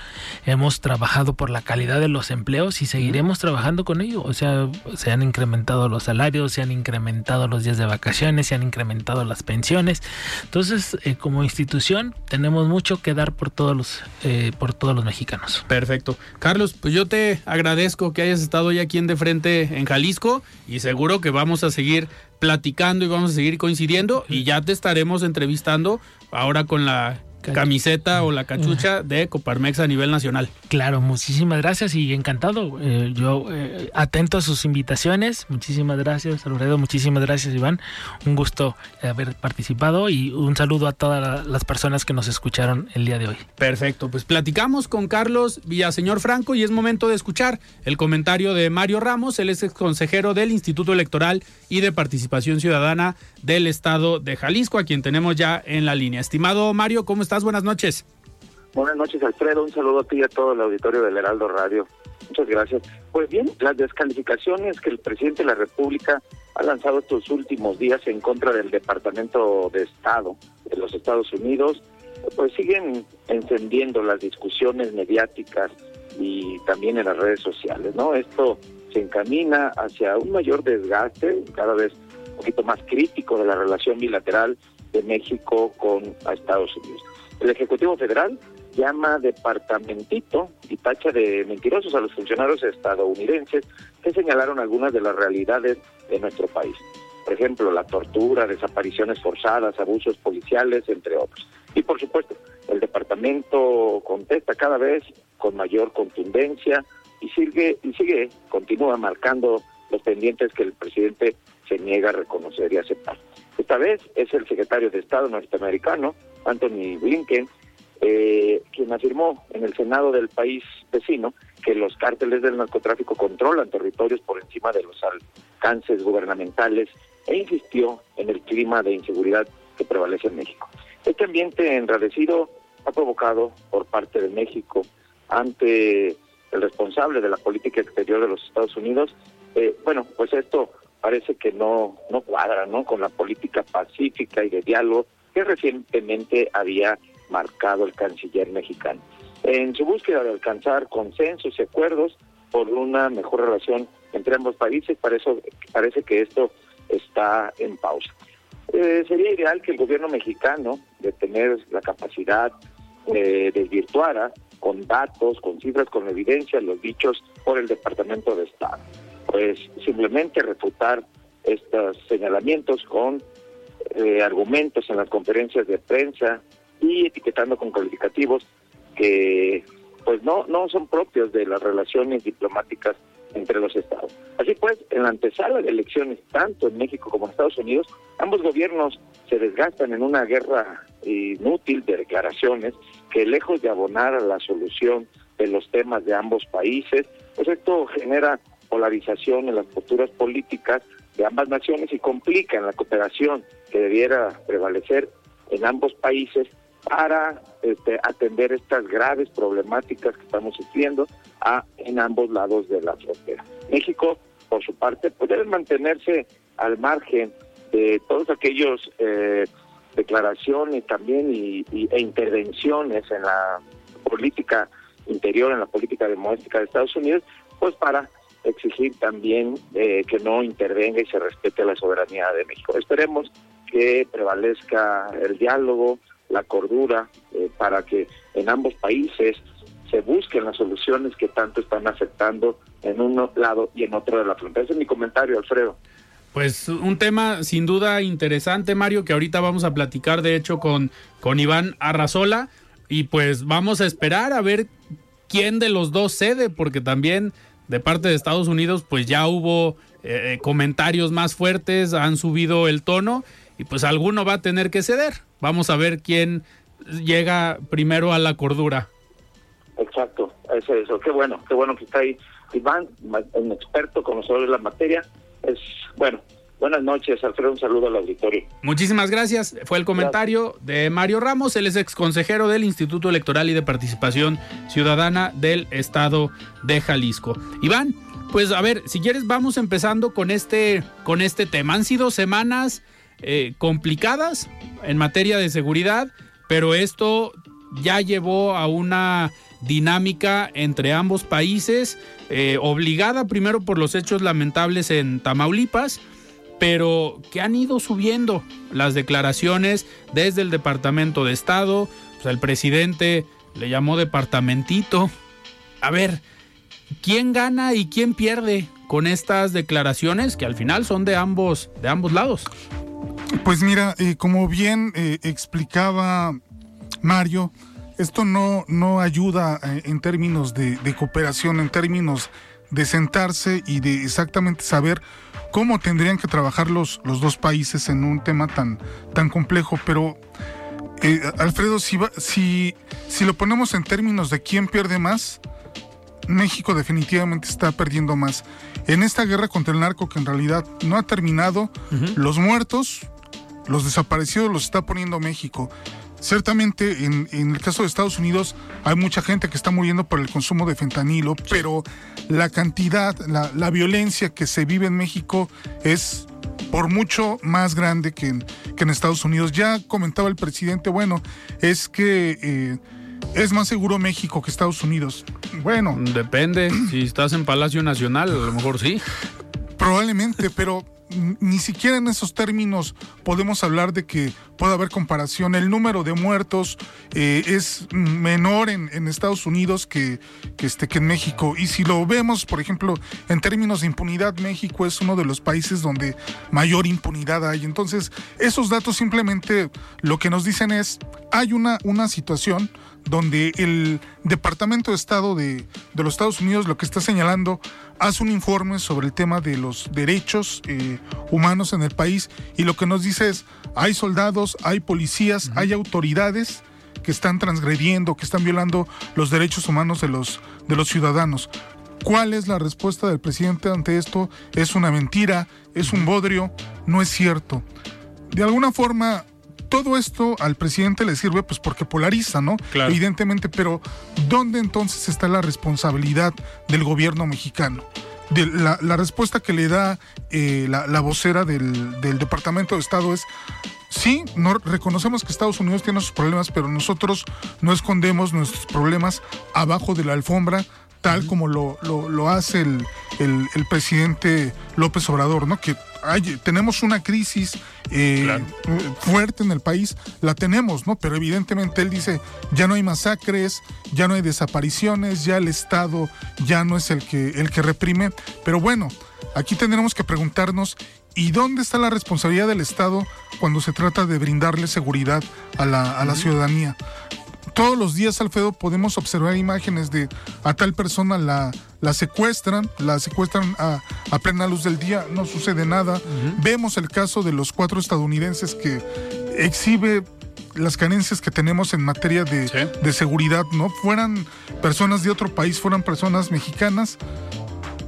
hemos trabajado por la calidad de los empleos y seguiremos trabajando con ello. O sea, se han incrementado los salarios, se han incrementado los días de vacaciones, se han incrementado las pensiones. Entonces, eh, como institución tenemos mucho que dar por todos los eh, por todos los mexicanos. Perfecto, Carlos. Pues yo te agradezco que hayas estado hoy aquí en de frente en Jalisco y seguro que vamos a seguir platicando y vamos a seguir coincidiendo y ya te estaremos entrevistando ahora con la camiseta o la cachucha de Coparmex a nivel nacional. Claro, muchísimas gracias y encantado. Eh, yo eh, atento a sus invitaciones. Muchísimas gracias, Alfredo. Muchísimas gracias, Iván. Un gusto haber participado y un saludo a todas las personas que nos escucharon el día de hoy. Perfecto, pues platicamos con Carlos Villaseñor Franco y es momento de escuchar el comentario de Mario Ramos, él es ex consejero del Instituto Electoral y de Participación Ciudadana del Estado de Jalisco, a quien tenemos ya en la línea. Estimado Mario, ¿cómo estás? Buenas noches. Buenas noches, Alfredo. Un saludo a ti y a todo el auditorio del Heraldo Radio. Muchas gracias. Pues bien, las descalificaciones que el presidente de la República ha lanzado estos últimos días en contra del Departamento de Estado de los Estados Unidos, pues siguen encendiendo las discusiones mediáticas y también en las redes sociales, ¿no? Esto se encamina hacia un mayor desgaste, cada vez poquito más crítico de la relación bilateral de México con Estados Unidos. El Ejecutivo Federal llama departamentito y tacha de mentirosos a los funcionarios estadounidenses que señalaron algunas de las realidades de nuestro país. Por ejemplo, la tortura, desapariciones forzadas, abusos policiales, entre otros. Y por supuesto, el departamento contesta cada vez con mayor contundencia y sigue, y sigue, continúa marcando los pendientes que el presidente se niega a reconocer y aceptar. Esta vez es el secretario de Estado norteamericano, Anthony Blinken, eh, quien afirmó en el Senado del país vecino que los cárteles del narcotráfico controlan territorios por encima de los alcances gubernamentales e insistió en el clima de inseguridad que prevalece en México. Este ambiente enradecido ha provocado por parte de México ante el responsable de la política exterior de los Estados Unidos, eh, bueno, pues esto parece que no, no cuadra ¿no? con la política pacífica y de diálogo que recientemente había marcado el canciller mexicano. En su búsqueda de alcanzar consensos y acuerdos por una mejor relación entre ambos países, parece, parece que esto está en pausa. Eh, sería ideal que el gobierno mexicano, de tener la capacidad, eh, desvirtuara con datos, con cifras, con evidencia los dichos por el Departamento de Estado pues simplemente refutar estos señalamientos con eh, argumentos en las conferencias de prensa y etiquetando con calificativos que pues no no son propios de las relaciones diplomáticas entre los estados. Así pues, en la antesala de elecciones, tanto en México como en Estados Unidos, ambos gobiernos se desgastan en una guerra inútil de declaraciones que lejos de abonar a la solución de los temas de ambos países, pues esto genera polarización en las posturas políticas de ambas naciones y complican la cooperación que debiera prevalecer en ambos países para este, atender estas graves problemáticas que estamos sufriendo a, en ambos lados de la frontera. México, por su parte, puede mantenerse al margen de todos aquellos eh, declaraciones también y, e intervenciones en la política interior, en la política doméstica de Estados Unidos, pues para exigir también eh, que no intervenga y se respete la soberanía de México. Esperemos que prevalezca el diálogo, la cordura, eh, para que en ambos países se busquen las soluciones que tanto están afectando en un lado y en otro de la frontera. Ese es mi comentario, Alfredo. Pues un tema sin duda interesante, Mario, que ahorita vamos a platicar, de hecho, con, con Iván Arrazola. Y pues vamos a esperar a ver quién de los dos cede, porque también de parte de Estados Unidos, pues ya hubo eh, comentarios más fuertes, han subido el tono y pues alguno va a tener que ceder. Vamos a ver quién llega primero a la cordura. Exacto, eso, eso. Qué bueno, qué bueno que está ahí Iván, un experto, conocedor de la materia. Es bueno. Buenas noches, Alfredo. Un saludo al auditorio. Muchísimas gracias. Fue el comentario de Mario Ramos. Él es ex consejero del Instituto Electoral y de Participación Ciudadana del Estado de Jalisco. Iván, pues a ver, si quieres, vamos empezando con este, con este tema. Han sido semanas eh, complicadas en materia de seguridad, pero esto ya llevó a una dinámica entre ambos países, eh, obligada primero por los hechos lamentables en Tamaulipas, pero que han ido subiendo las declaraciones desde el Departamento de Estado, pues el presidente le llamó departamentito. A ver, ¿quién gana y quién pierde con estas declaraciones que al final son de ambos, de ambos lados? Pues mira, eh, como bien eh, explicaba Mario, esto no, no ayuda eh, en términos de, cooperación, en términos de sentarse y de exactamente saber cómo tendrían que trabajar los, los dos países en un tema tan, tan complejo. Pero, eh, Alfredo, si, si, si lo ponemos en términos de quién pierde más, México definitivamente está perdiendo más. En esta guerra contra el narco que en realidad no ha terminado, los muertos, los desaparecidos los está poniendo México. Ciertamente en, el caso de Estados Unidos hay mucha gente que está muriendo por el consumo de fentanilo, pero la cantidad, la, violencia que se vive en México es por mucho más grande que en, que en Estados Unidos. Ya comentaba el presidente, bueno, es que... Eh, es más seguro México que Estados Unidos. Bueno. Depende. Si estás en Palacio Nacional, a lo mejor sí. Probablemente, pero ni siquiera en esos términos podemos hablar de que pueda haber comparación. El número de muertos eh, es menor en, Estados Unidos que, este, que en México. Y si lo vemos, por ejemplo, en términos de impunidad, México es uno de los países donde mayor impunidad hay. Entonces, esos datos simplemente lo que nos dicen es, hay una, una situación donde el Departamento de Estado de, los Estados Unidos lo que está señalando hace un informe sobre el tema de los derechos eh, humanos en el país y lo que nos dice es, hay soldados, hay policías, hay autoridades que están transgrediendo, que están violando los derechos humanos de los, de los ciudadanos. ¿Cuál es la respuesta del presidente ante esto? ¿Es una mentira? ¿Es un bodrio? No es cierto. De alguna forma, todo esto al presidente le sirve pues porque polariza, ¿no? Evidentemente, pero ¿dónde entonces está la responsabilidad del gobierno mexicano? De la, respuesta que le da eh, la, vocera del, del Departamento de Estado es Sí, no, reconocemos que Estados Unidos tiene sus problemas, pero nosotros no escondemos nuestros problemas abajo de la alfombra, tal como lo, lo, hace el, el, presidente López Obrador, ¿no? Que tenemos una crisis eh, fuerte en el país, la tenemos, ¿no? Pero evidentemente él dice, ya no hay masacres, ya no hay desapariciones, ya el Estado ya no es el que, el que reprime. Pero bueno, aquí tendremos que preguntarnos, ¿y dónde está la responsabilidad del Estado cuando se trata de brindarle seguridad a la, a la ciudadanía? Todos los días, Alfredo, podemos observar imágenes de a tal persona la, la secuestran, la secuestran a, plena luz del día, no sucede nada. Vemos el caso de los cuatro estadounidenses que exhibe las carencias que tenemos en materia de, seguridad, ¿no? Fueran personas de otro país, fueran personas mexicanas,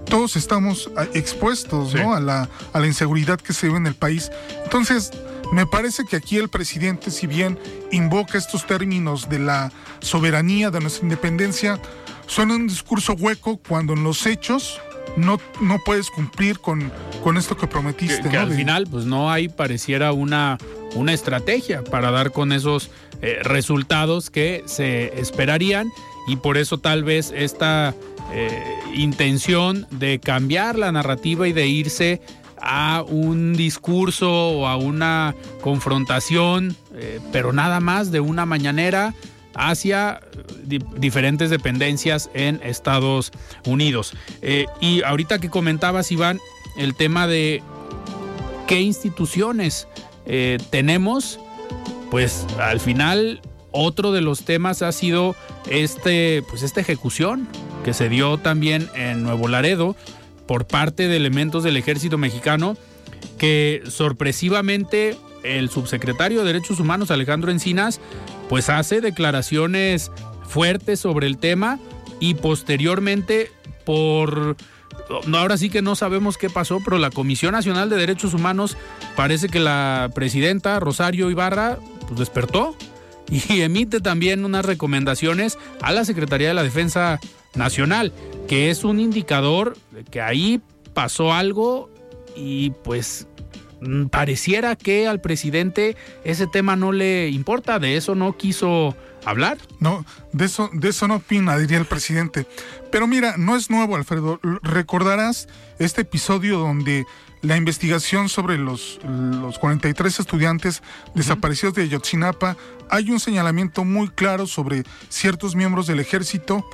todos estamos expuestos ¿no? a, la, a la inseguridad que se vive en el país. Entonces, me parece que aquí el presidente, si bien invoca estos términos de la soberanía, de nuestra independencia, suena un discurso hueco cuando en los hechos no, no puedes cumplir con, con esto que prometiste. Que, al final, pues no hay, pareciera una una estrategia para dar con esos eh, resultados que se esperarían y por eso tal vez esta eh, intención de cambiar la narrativa y de irse a un discurso o a una confrontación, eh, pero nada más de una mañanera hacia diferentes dependencias en Estados Unidos. y ahorita que comentabas, Iván, el tema de qué instituciones tenemos, pues al final otro de los temas ha sido este, pues esta ejecución que se dio también en Nuevo Laredo por parte de elementos del ejército mexicano que sorpresivamente el subsecretario de Derechos Humanos Alejandro Encinas pues hace declaraciones fuertes sobre el tema y posteriormente por ahora sí que no sabemos qué pasó, pero la Comisión Nacional de Derechos Humanos parece que la presidenta Rosario Ibarra pues despertó y emite también unas recomendaciones a la Secretaría de la Defensa Nacional, que es un indicador de que ahí pasó algo y pues mm, pareciera que al presidente ese tema no le importa, de eso no quiso hablar. No, de eso, de eso no opina, diría el presidente. Pero mira, no es nuevo, Alfredo. Recordarás este episodio donde la investigación sobre los, los 43 estudiantes desaparecidos de Ayotzinapa, hay un señalamiento muy claro sobre ciertos miembros del ejército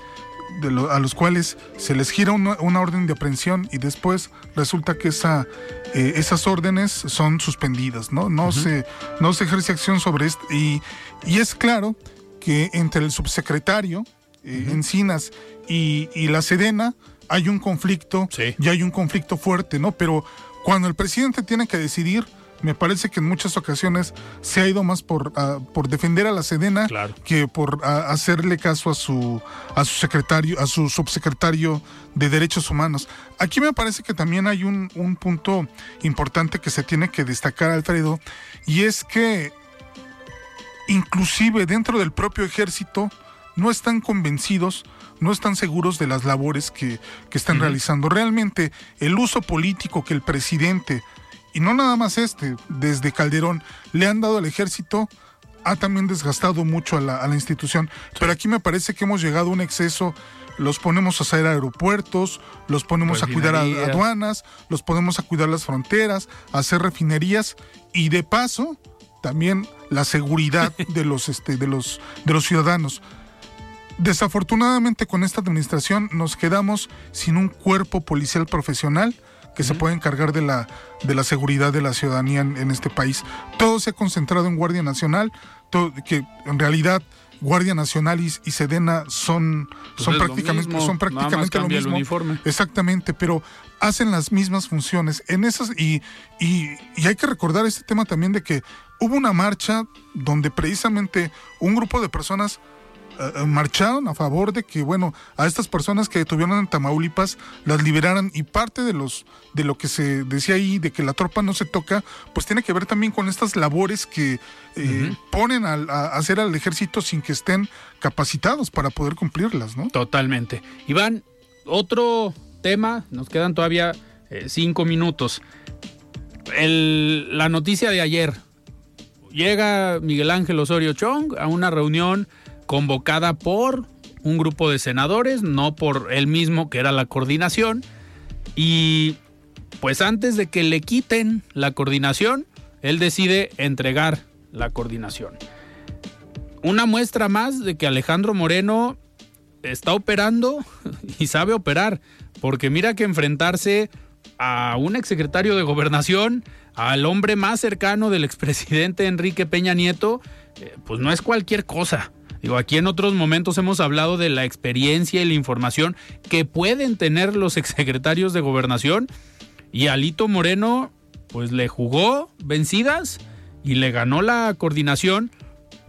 a los cuales se les gira una, orden de aprehensión y después resulta que esa, eh, esas órdenes son suspendidas, ¿no? No, se, no se ejerce acción sobre esto. Y, y es claro que entre el subsecretario eh, Encinas y, y, la Sedena hay un conflicto, y hay un conflicto fuerte, ¿no? Pero cuando el presidente tiene que decidir, me parece que en muchas ocasiones se ha ido más por, ah, por defender a la Sedena que por ah, hacerle caso a su, a su secretario, a su subsecretario de Derechos Humanos. Aquí me parece que también hay un, un punto importante que se tiene que destacar, Alfredo, y es que inclusive dentro del propio ejército no están convencidos no están seguros de las labores que, están realizando. Realmente el uso político que el presidente, y no nada más este, desde Calderón, le han dado al ejército, ha también desgastado mucho a la, institución. Pero aquí me parece que hemos llegado a un exceso. Los ponemos a hacer aeropuertos, los ponemos a cuidar aduanas, los ponemos a cuidar las fronteras, a hacer refinerías y de paso también la seguridad de los, este, de los, de los ciudadanos. Desafortunadamente con esta administración nos quedamos sin un cuerpo policial profesional que se pueda encargar de la, de la seguridad de la ciudadanía en, este país. Todo se ha concentrado en Guardia Nacional, que en realidad Guardia Nacional y, Sedena son, pues son prácticamente, son prácticamente lo mismo. Exactamente, pero hacen las mismas funciones. En esas, y, y, y hay que recordar este tema también de que hubo una marcha donde precisamente un grupo de personas eh, eh, marcharon a favor de que, bueno, a estas personas que detuvieron en Tamaulipas las liberaran y parte de los de lo que se decía ahí de que la tropa no se toca, pues tiene que ver también con estas labores que eh, ponen a, hacer al ejército sin que estén capacitados para poder cumplirlas, ¿no? Totalmente. Iván, otro tema, nos quedan todavía cinco minutos. la noticia de ayer. Llega Miguel Ángel Osorio Chong a una reunión convocada por un grupo de senadores, no por él mismo, que era la coordinación. Y pues antes de que le quiten la coordinación, él decide entregar la coordinación. Una muestra más de que Alejandro Moreno está operando y sabe operar, porque mira que enfrentarse a un exsecretario de gobernación, al hombre más cercano del expresidente Enrique Peña Nieto, eh, pues no es cualquier cosa. Digo, aquí en otros momentos hemos hablado de la experiencia y la información que pueden tener los exsecretarios de gobernación y Alito Moreno pues le jugó vencidas y le ganó la coordinación.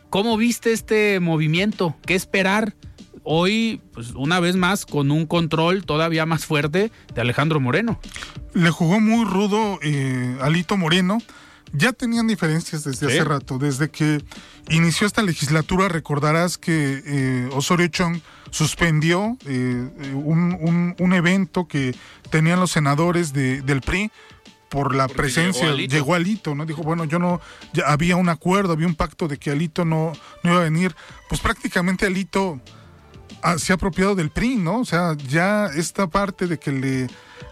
¿Cómo viste este movimiento? ¿Qué esperar? Hoy, pues una vez más, con un control todavía más fuerte de Alejandro Moreno. Le jugó muy rudo eh, Alito Moreno ya tenían diferencias desde hace rato. Desde que inició esta legislatura, recordarás que eh, Osorio Chong suspendió eh, un, evento que tenían los senadores del PRI por la presencia, llegó Alito. ¿no? Dijo, bueno, yo no, ya había un acuerdo, había un pacto de que Alito no, no iba a venir. Pues prácticamente Alito ah, se ha apropiado del PRI, ¿no? O sea, ya esta parte de que le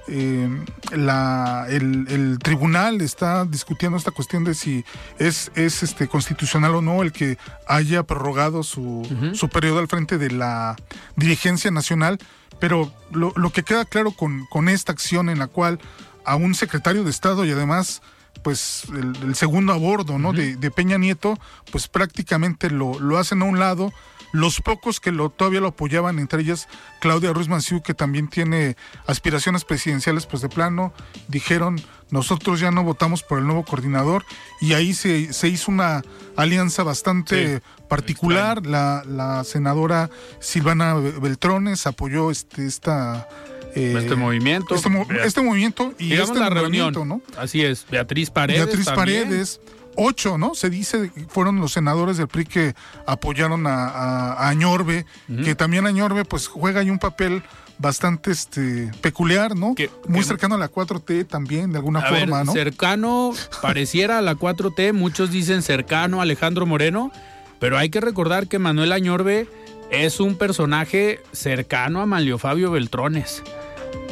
eh, la, el, tribunal está discutiendo esta cuestión de si es, es este constitucional o no el que haya prorrogado su, su periodo al frente de la dirigencia nacional, pero lo, lo que queda claro con, con esta acción en la cual a un secretario de Estado y además pues el, segundo a bordo ¿no? de, de, Peña Nieto, pues prácticamente lo, lo hacen a un lado los pocos que lo, todavía lo apoyaban, entre ellas Claudia Ruiz Manciú, que también tiene aspiraciones presidenciales, pues de plano dijeron, nosotros ya no votamos por el nuevo coordinador y ahí se, se hizo una alianza bastante particular. La, la, senadora Silvana Beltrones apoyó este, esta... Eh, este movimiento. Este, este movimiento y este la reunión. ¿no? Así es, Beatriz Paredes. Beatriz Paredes ocho, ¿no? Se dice fueron los senadores del PRI que apoyaron a, a, Añorbe, que también Añorbe pues juega ahí un papel bastante este peculiar, ¿no? Muy cercano a la 4T también, de alguna forma, ¿no? Cercano, pareciera a la 4T, muchos dicen cercano a Alejandro Moreno, pero hay que recordar que Manuel Añorbe es un personaje cercano a Manlio Fabio Beltrones.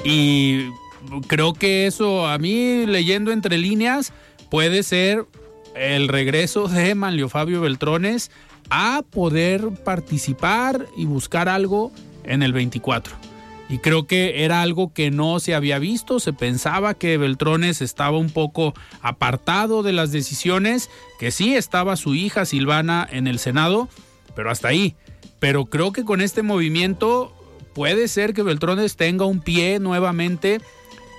Y creo que eso, a mí, leyendo entre líneas, puede ser el regreso de Manlio Fabio Beltrones a poder participar y buscar algo en el 24. Y creo que era algo que no se había visto, se pensaba que Beltrones estaba un poco apartado de las decisiones, que sí estaba su hija Silvana en el Senado, pero hasta ahí. Pero creo que con este movimiento puede ser que Beltrones tenga un pie nuevamente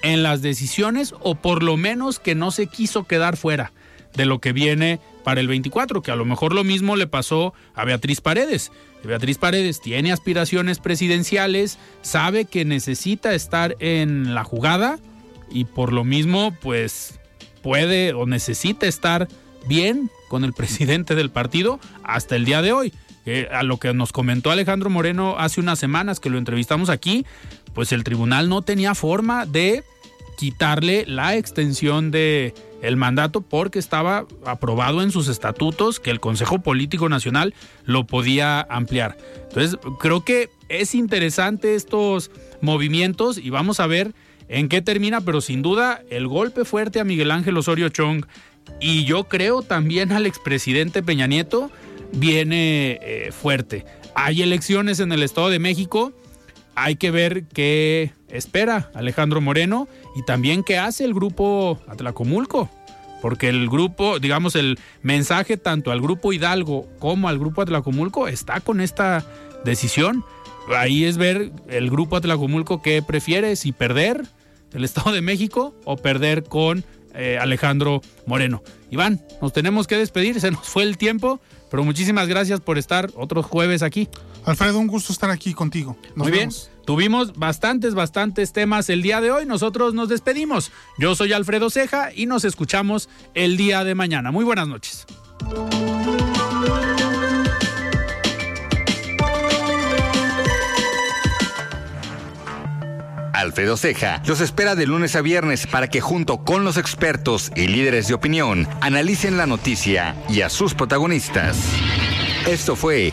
en las decisiones o por lo menos que no se quiso quedar fuera de lo que viene para el 24, que a lo mejor lo mismo le pasó a Beatriz Paredes. Beatriz Paredes tiene aspiraciones presidenciales, sabe que necesita estar en la jugada y por lo mismo pues puede o necesita estar bien con el presidente del partido hasta el día de hoy. a lo que nos comentó Alejandro Moreno hace unas semanas que lo entrevistamos aquí, pues el tribunal no tenía forma de quitarle la extensión de el mandato porque estaba aprobado en sus estatutos que el Consejo Político Nacional lo podía ampliar. Entonces, creo que es interesante estos movimientos y vamos a ver en qué termina, pero sin duda el golpe fuerte a Miguel Ángel Osorio Chong y yo creo también al expresidente Peña Nieto viene eh, fuerte. Hay elecciones en el Estado de México, hay que ver qué espera Alejandro Moreno y también qué hace el grupo Atlacomulco. Porque el grupo, digamos, el mensaje tanto al grupo Hidalgo como al grupo Atlacomulco está con esta decisión. Ahí es ver el grupo Atlacomulco que prefiere, si perder el Estado de México o perder con eh, Alejandro Moreno. Iván, nos tenemos que despedir, se nos fue el tiempo, pero muchísimas gracias por estar otros jueves aquí. Alfredo, un gusto estar aquí contigo. Muy bien. Tuvimos bastantes, bastantes temas el día de hoy. Nosotros nos despedimos. Yo soy Alfredo Ceja y nos escuchamos el día de mañana. Muy buenas noches. Alfredo Ceja los espera de lunes a viernes para que junto con los expertos y líderes de opinión analicen la noticia y a sus protagonistas. Esto fue